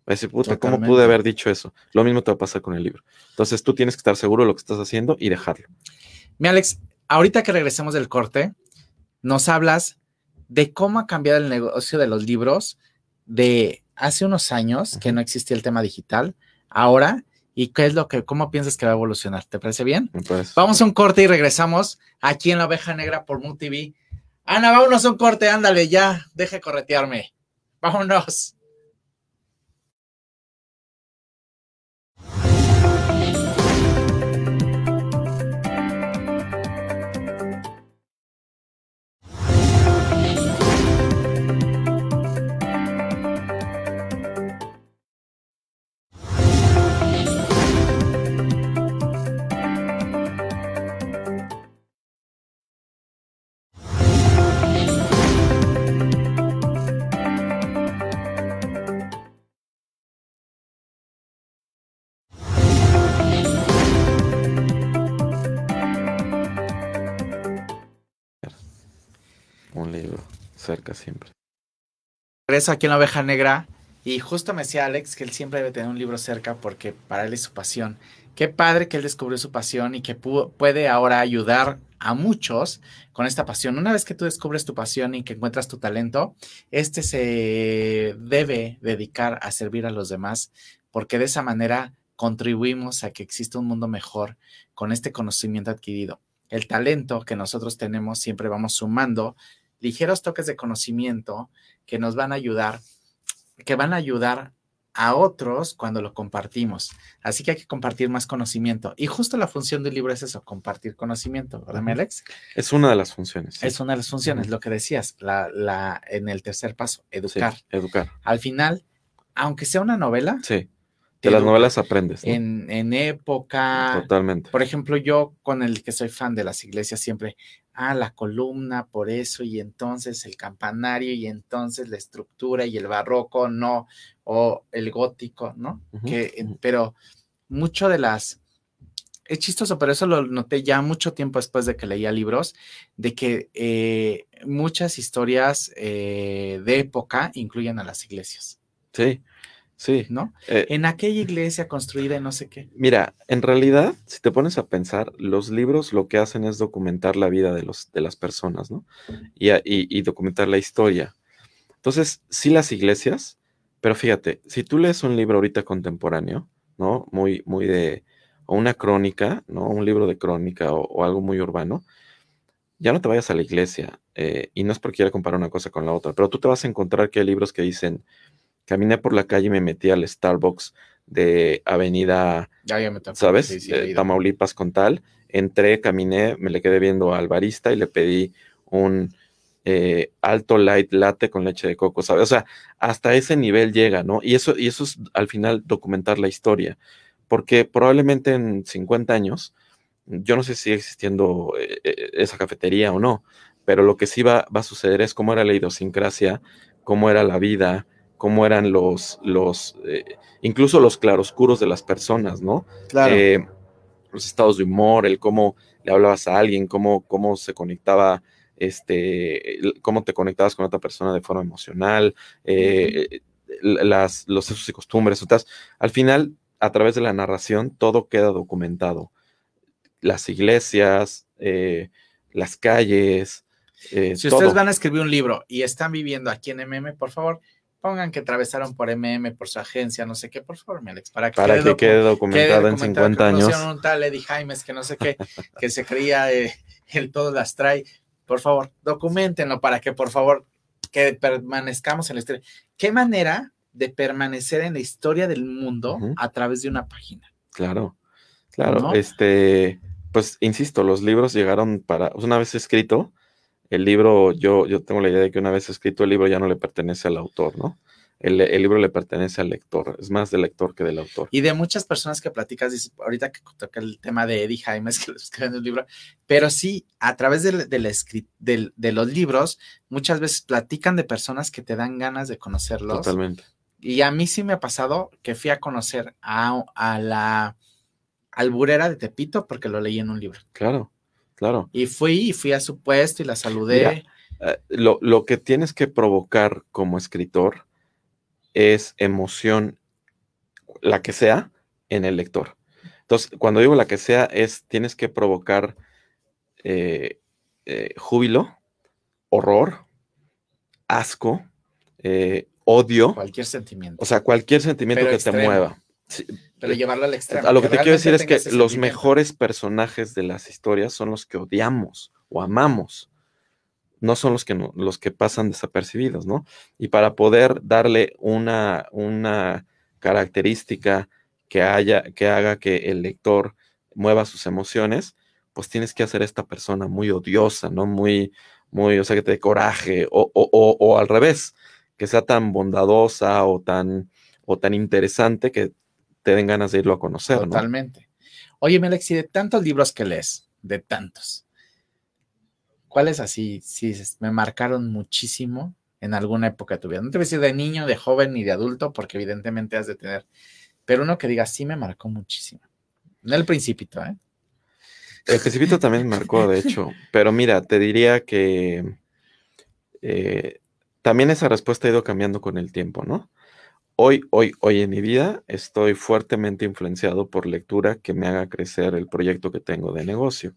Va a decir, puta, ¿cómo pude haber dicho eso? Lo mismo te va a pasar con el libro. Entonces tú tienes que estar seguro de lo que estás haciendo y dejarlo. Mi Alex, ahorita que regresemos del corte, nos hablas de cómo ha cambiado el negocio de los libros de hace unos años que no existía el tema digital, ahora, y qué es lo que, cómo piensas que va a evolucionar. ¿Te parece bien? Vamos a un corte y regresamos aquí en la oveja negra por MUTV. Ana, vámonos a un corte, ándale, ya, deje corretearme. Vámonos. Cerca siempre. Regreso aquí en la oveja negra y justo me decía Alex que él siempre debe tener un libro cerca porque para él es su pasión. Qué padre que él descubrió su pasión y que puede ahora ayudar a muchos con esta pasión. Una vez que tú descubres tu pasión y que encuentras tu talento, este se debe dedicar a servir a los demás porque de esa manera contribuimos a que exista un mundo mejor con este conocimiento adquirido. El talento que nosotros tenemos siempre vamos sumando ligeros toques de conocimiento que nos van a ayudar, que van a ayudar a otros cuando lo compartimos. Así que hay que compartir más conocimiento. Y justo la función del libro es eso, compartir conocimiento, ¿verdad, Alex? Es una de las funciones. Es una de las funciones, lo que decías, la, la, en el tercer paso, educar. educar. Al final, aunque sea una novela. Sí. De las novelas aprendes. En, en época. Totalmente. Por ejemplo, yo con el que soy fan de las iglesias siempre, ah, la columna, por eso, y entonces el campanario, y entonces la estructura y el barroco, no, o el gótico, ¿no? que, pero mucho de las... Es chistoso, pero eso lo noté ya mucho tiempo después de que leía libros, de que eh, muchas historias eh, de época incluyen a las iglesias. Sí, Sí. ¿No? Eh, en aquella iglesia construida y no sé qué. Mira, en realidad, si te pones a pensar, los libros lo que hacen es documentar la vida de, los, de las personas, ¿no? Y, y, documentar la historia. Entonces, sí las iglesias, pero fíjate, si tú lees un libro ahorita contemporáneo, ¿no? Muy, muy de, o una crónica, ¿no? Un libro de crónica o, algo muy urbano, ya no te vayas a la iglesia. Eh, y no es porque quiera comparar una cosa con la otra, pero tú te vas a encontrar que hay libros que dicen, caminé por la calle y me metí al Starbucks de Avenida, ¿sabes? Tamaulipas con tal. Entré, caminé, me le quedé viendo al barista y le pedí un eh, alto light latte con leche de coco, ¿sabes? O sea, hasta ese nivel llega, ¿no? Y eso, y eso es al final documentar la historia, porque probablemente en 50 años, yo no sé si sigue existiendo eh, eh, esa cafetería o no, pero lo que sí va, va a suceder es cómo era la idiosincrasia, cómo era la vida, cómo eran los, los eh, incluso los claroscuros de las personas, ¿no? Claro. Eh, los estados de humor, el cómo le hablabas a alguien, cómo, cómo se conectaba, este, cómo te conectabas con otra persona de forma emocional, eh, las, los usos y costumbres. Entonces, al final, a través de la narración, todo queda documentado. Las iglesias, las calles. si ustedes van a escribir un libro y están viviendo aquí en MM, por favor, pongan que atravesaron por MM, por su agencia, no sé qué, por favor, Alex, para que, quede, documentado en 50 años. un tal Eddie Jaimes que no sé qué, [LAUGHS] que se creía eh, el todo las trae. Por favor, documentenlo para que, por favor, que permanezcamos en la historia. ¿Qué manera de permanecer en la historia del mundo a través de una página? Claro, claro. Este, pues, insisto, los libros llegaron para, una vez escrito, el libro, yo, yo tengo la idea de que una vez escrito el libro ya no le pertenece al autor, ¿no? El, libro le pertenece al lector, es más del lector que del autor. Y de muchas personas que platicas, ahorita que toca el tema de Eddie Jaimes, [LAUGHS] que escriben el libro, pero sí, a través de, de, de, los libros, muchas veces platican de personas que te dan ganas de conocerlos. Totalmente. Y a mí sí me ha pasado que fui a conocer a, a la alburera de Tepito porque lo leí en un libro. Claro. Claro. Y fui, y fui a su puesto y la saludé. Eh, lo, que tienes que provocar como escritor es emoción, la que sea, en el lector. Entonces, cuando digo la que sea, es tienes que provocar eh, eh, júbilo, horror, asco, odio. Cualquier sentimiento. O sea, cualquier sentimiento que te mueva. Pero llevarlo al extremo. A lo que, te quiero decir es que los mejores personajes de las historias son los que odiamos o amamos. No son los que, los que pasan desapercibidos, ¿no? Y para poder darle una, una característica que, haya, que haga que el lector mueva sus emociones, pues tienes que hacer esta persona muy odiosa, ¿no? Muy, muy, o sea, que te dé coraje, o, o, o al revés, que sea tan bondadosa o tan, o tan interesante que te den ganas de irlo a conocer. Totalmente. Oye, Melex, y de tantos libros que lees, de tantos, ¿cuáles así sí, me marcaron muchísimo en alguna época de tu vida? No te voy a decir de niño, de joven ni de adulto, porque evidentemente has de tener, pero uno que diga, sí me marcó muchísimo. No el principito, ¿eh? El principito también me marcó, de hecho, [LAUGHS] pero mira, te diría que eh, también esa respuesta ha ido cambiando con el tiempo, ¿no? Hoy, hoy, hoy en mi vida estoy fuertemente influenciado por lectura que me haga crecer el proyecto que tengo de negocio.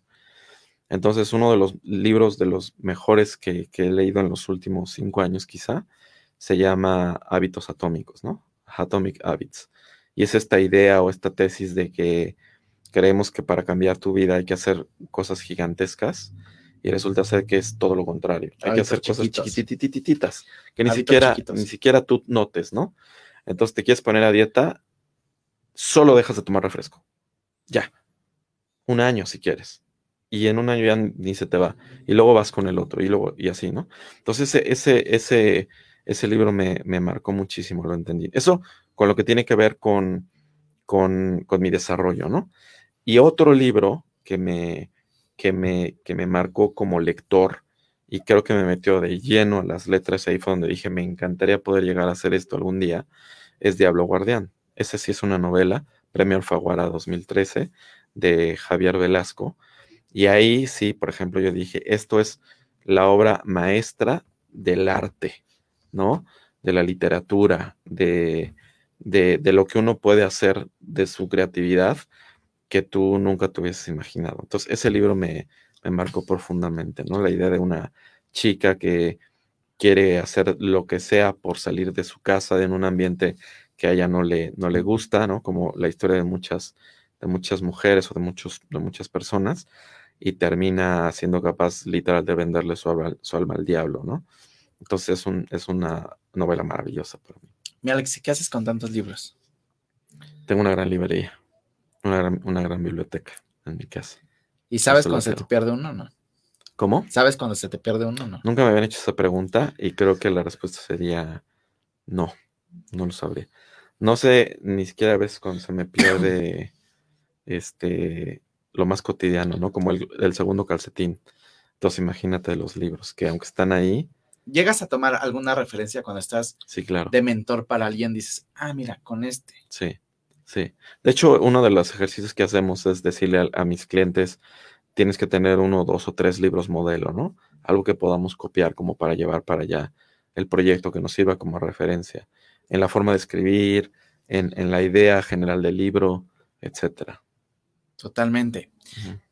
Entonces, uno de los libros de los mejores que, he leído en los últimos cinco años, quizá, se llama Hábitos Atómicos, ¿no? Atomic Habits. Y es esta idea o esta tesis de que creemos que para cambiar tu vida hay que hacer cosas gigantescas y resulta ser que es todo lo contrario. Hay que hacer cosas chiquitititas que ni siquiera, ni siquiera tú notes, ¿no? Entonces te quieres poner a dieta, solo dejas de tomar refresco. Ya. Un año si quieres. Y en un año ya ni se te va. Y luego vas con el otro y luego y así, ¿no? Entonces ese, ese, ese, ese libro me, me marcó muchísimo, lo entendí. Eso con lo que tiene que ver con, con, con mi desarrollo, ¿no? Y otro libro que me, que me, que me marcó como lector y creo que me metió de lleno a las letras ahí fue donde dije, me encantaría poder llegar a hacer esto algún día, es Diablo Guardián. Ese sí es una novela, Premio Alfaguara 2013, de Javier Velasco. Y ahí sí, por ejemplo, yo dije, esto es la obra maestra del arte, ¿no? De la literatura, de, de, de lo que uno puede hacer de su creatividad que tú nunca te imaginado. Entonces, ese libro me, marcó profundamente, ¿no? La idea de una chica que quiere hacer lo que sea por salir de su casa en un ambiente que a ella no le, no le gusta, ¿no? Como la historia de muchas, de muchas mujeres o de, muchos, de muchas personas, y termina siendo capaz literal de venderle su alma, al diablo, ¿no? Entonces es, un, es una novela maravillosa para mí. Mi Alex, ¿qué haces con tantos libros? Tengo una gran librería. Una gran, biblioteca en mi casa. ¿Y sabes cuando se te pierde uno no? ¿Cómo? ¿Sabes cuando se te pierde uno no? Nunca me habían hecho esa pregunta y creo que la respuesta sería no, no lo sabría. No sé ni siquiera a veces cuando se me pierde [COUGHS] este lo más cotidiano, ¿no? Como el, el segundo calcetín. Entonces imagínate los libros, que aunque están ahí, llegas a tomar alguna referencia cuando estás sí, claro. de mentor para alguien, dices, ah, mira, con este. Sí. Sí. De hecho, uno de los ejercicios que hacemos es decirle a, mis clientes, tienes que tener uno, dos o tres libros modelo, ¿no? Algo que podamos copiar como para llevar para allá el proyecto que nos sirva como referencia, en la forma de escribir, en, la idea general del libro, etcétera. Totalmente.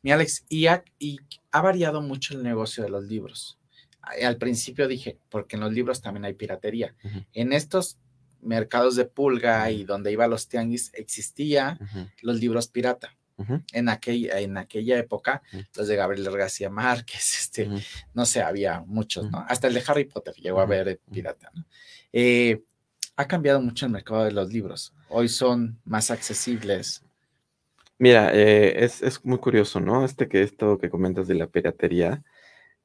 Mi Alex, y ha, y ha variado mucho el negocio de los libros. Al principio dije, porque en los libros también hay piratería. En estos mercados de pulga y donde iba los tianguis, existía los libros pirata. en, aquella, en aquella época, los de Gabriel García Márquez, [LAUGHS] este, no sé, había muchos, ¿no? Hasta el de Harry Potter llegó a ver pirata, ¿no? Eh, ha cambiado mucho el mercado de los libros. Hoy son más accesibles. Mira, eh, es, es, muy curioso, ¿no? Este que esto que comentas de la piratería,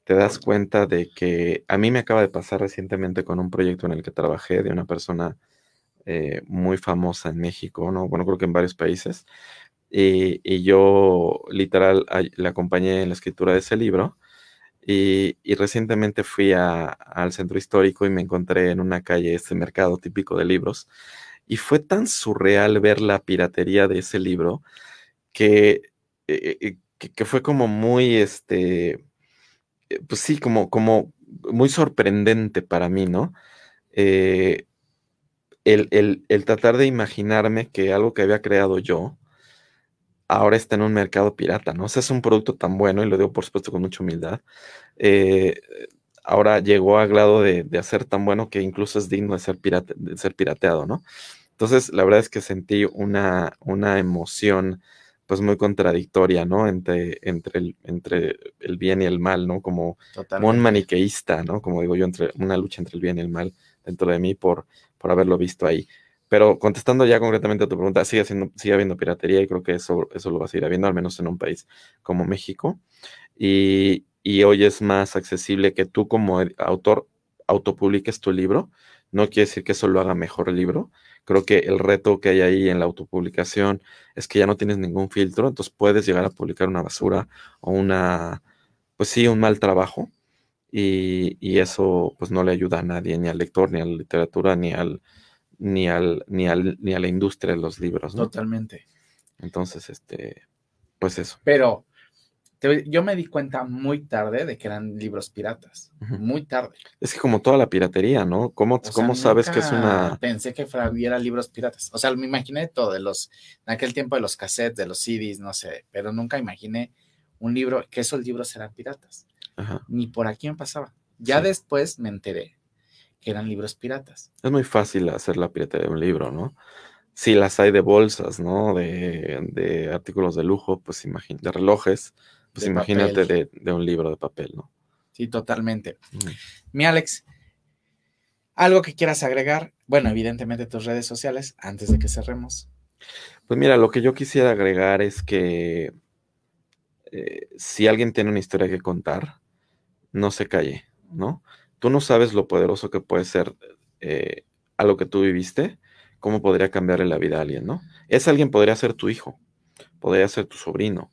te das cuenta de que a mí me acaba de pasar recientemente con un proyecto en el que trabajé de una persona eh, muy famosa en México, ¿no? Bueno, creo que en varios países. Y, yo literal le acompañé en la escritura de ese libro. Y, recientemente fui al centro histórico y me encontré en una calle ese mercado típico de libros. Y fue tan surreal ver la piratería de ese libro que, eh, que, fue como muy, este, pues sí, como, como muy sorprendente para mí, ¿no? Eh, el, tratar de imaginarme que algo que había creado yo ahora está en un mercado pirata, ¿no? O sea, es un producto tan bueno, y lo digo por supuesto con mucha humildad, eh, ahora llegó al grado de, de, hacer tan bueno que incluso es digno de ser, pirate, de ser pirateado, ¿no? Entonces, la verdad es que sentí una, una emoción pues muy contradictoria, ¿no? Entre, entre, el, entre el bien y el mal, ¿no? Como, como, un maniqueísta, ¿no? Como digo yo, entre una lucha entre el bien y el mal dentro de mí por, por haberlo visto ahí. Pero contestando ya concretamente a tu pregunta, sigue, siendo, sigue habiendo piratería y creo que eso, eso lo va a seguir habiendo, al menos en un país como México. Y, y hoy es más accesible que tú como autor autopubliques tu libro. No quiere decir que eso lo haga mejor el libro. Creo que el reto que hay ahí en la autopublicación es que ya no tienes ningún filtro, entonces puedes llegar a publicar una basura o una, pues sí, un mal trabajo y, eso pues no le ayuda a nadie, ni al lector, ni a la literatura, ni al, ni al, ni al, ni a la industria de los libros, Totalmente. Entonces, este, pues eso. Pero yo me di cuenta muy tarde de que eran libros piratas, muy tarde. Es que como toda la piratería, ¿no? ¿Cómo, ¿cómo sabes que es una...? Pensé que hubiera libros piratas. O sea, me imaginé todo de los, en aquel tiempo de los cassettes, de los CDs, no sé, pero nunca imaginé un libro, que esos libros eran piratas. Ni por aquí me pasaba. Ya después me enteré que eran libros piratas. Es muy fácil hacer la piratería de un libro, ¿no? Si las hay de bolsas, ¿no? De, artículos de lujo, pues imagínate, de relojes, pues imagínate de, un libro de papel, ¿no? Sí, totalmente. Mi Alex, algo que quieras agregar, bueno, evidentemente tus redes sociales, antes de que cerremos. Pues mira, lo que yo quisiera agregar es que eh, si alguien tiene una historia que contar, no se calle, ¿no? Tú no sabes lo poderoso que puede ser eh, algo que tú viviste, cómo podría cambiarle la vida a alguien, ¿no? Ese alguien podría ser tu hijo, podría ser tu sobrino,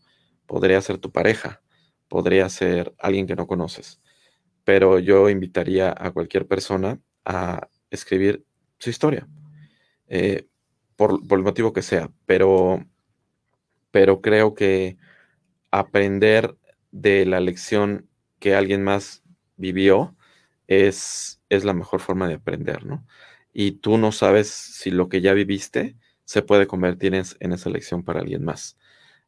podría ser tu pareja, podría ser alguien que no conoces. Pero yo invitaría a cualquier persona a escribir su historia, eh, por, por, el motivo que sea, pero, pero creo que aprender de la lección que alguien más vivió es, es la mejor forma de aprender, ¿no? Y tú no sabes si lo que ya viviste se puede convertir en, esa lección para alguien más.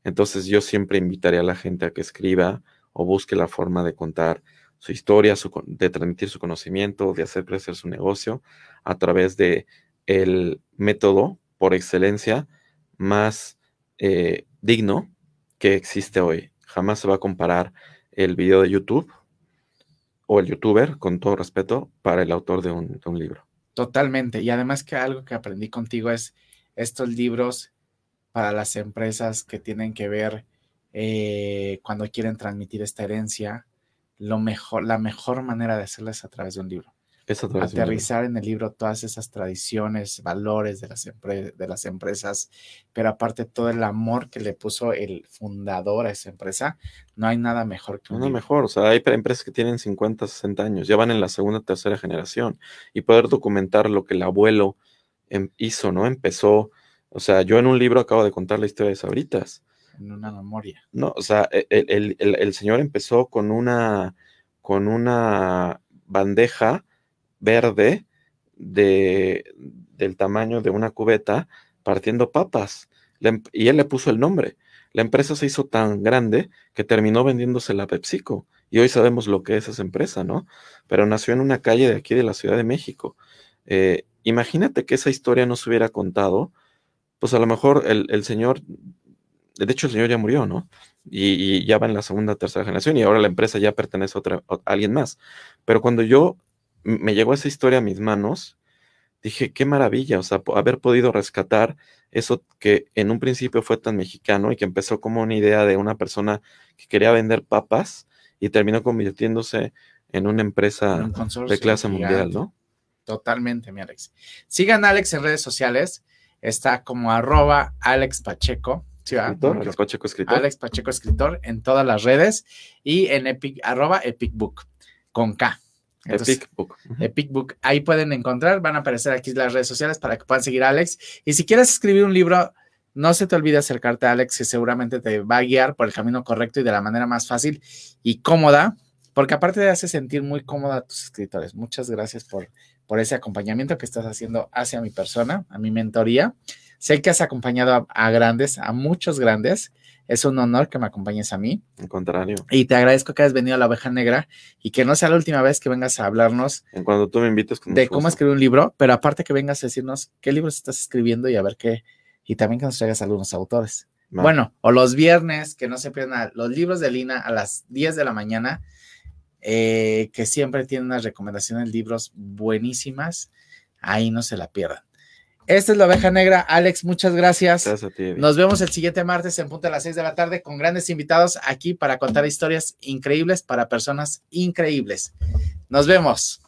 Entonces yo siempre invitaría a la gente a que escriba o busque la forma de contar su historia, de transmitir su conocimiento, de hacer crecer su negocio a través de el método por excelencia más eh, digno que existe hoy. Jamás se va a comparar el video de YouTube o el youtuber, con todo respeto, para el autor de un, libro. Totalmente. Y además que algo que aprendí contigo es estos libros para las empresas que tienen que ver eh, cuando quieren transmitir esta herencia, lo mejor, la mejor manera de hacerlo es a través de un libro. Aterrizar en el libro todas esas tradiciones, valores de las, de las empresas, pero aparte todo el amor que le puso el fundador a esa empresa, no hay nada mejor que un Nada mejor, o sea, hay empresas que tienen 50, 60 años, ya van en la segunda, tercera generación, y poder documentar lo que el abuelo em, hizo, ¿no? Empezó, o sea, yo en un libro acabo de contar la historia de Sabritas. En una memoria. No, o sea, e, e, el, el señor empezó con una, con una bandeja verde de, del tamaño de una cubeta partiendo papas. Em, y él le puso el nombre. La empresa se hizo tan grande que terminó vendiéndose la PepsiCo. Y hoy sabemos lo que es esa empresa, ¿no? Pero nació en una calle de aquí de la Ciudad de México. Eh, imagínate que esa historia no se hubiera contado, pues a lo mejor el, señor, de hecho el señor ya murió, ¿no? Y, ya va en la segunda, tercera generación y ahora la empresa ya pertenece a, otra, a alguien más. Pero cuando yo me llegó esa historia a mis manos, dije, qué maravilla, o sea, haber podido rescatar eso que en un principio fue tan mexicano y que empezó como una idea de una persona que quería vender papas y terminó convirtiéndose en una empresa de clase mundial, ¿no? Totalmente, mi Alex. Sigan a Alex en redes sociales, está como arroba Alex Pacheco. Alex Pacheco escritor. Alex Pacheco escritor en todas las redes y en epic, arroba epicbook con K. Epic Book. Epic Book. Ahí pueden encontrar, van a aparecer aquí las redes sociales para que puedan seguir a Alex. Y si quieres escribir un libro, no se te olvide acercarte a Alex, que seguramente te va a guiar por el camino correcto y de la manera más fácil y cómoda, porque aparte de hace sentir muy cómoda a tus escritores. Muchas gracias por, por ese acompañamiento que estás haciendo hacia mi persona, a mi mentoría. Sé que has acompañado a grandes, a muchos grandes, es un honor que me acompañes a mí. Al contrario. Y te agradezco que hayas venido a la oveja negra y que no sea la última vez que vengas a hablarnos. En cuando tú me invites. de cómo escribir un libro, pero aparte que vengas a decirnos qué libros estás escribiendo y a ver qué. Y también que nos traigas algunos autores. Bueno, o los viernes, que no se pierdan los libros de Lina a las 10 de la mañana, eh, que siempre tienen unas recomendaciones de libros buenísimas. Ahí no se la pierdan. Esta es la oveja negra. Alex, muchas gracias. Gracias a ti. Nos vemos el siguiente martes en punto a las 6 de la tarde con grandes invitados aquí para contar historias increíbles para personas increíbles. Nos vemos.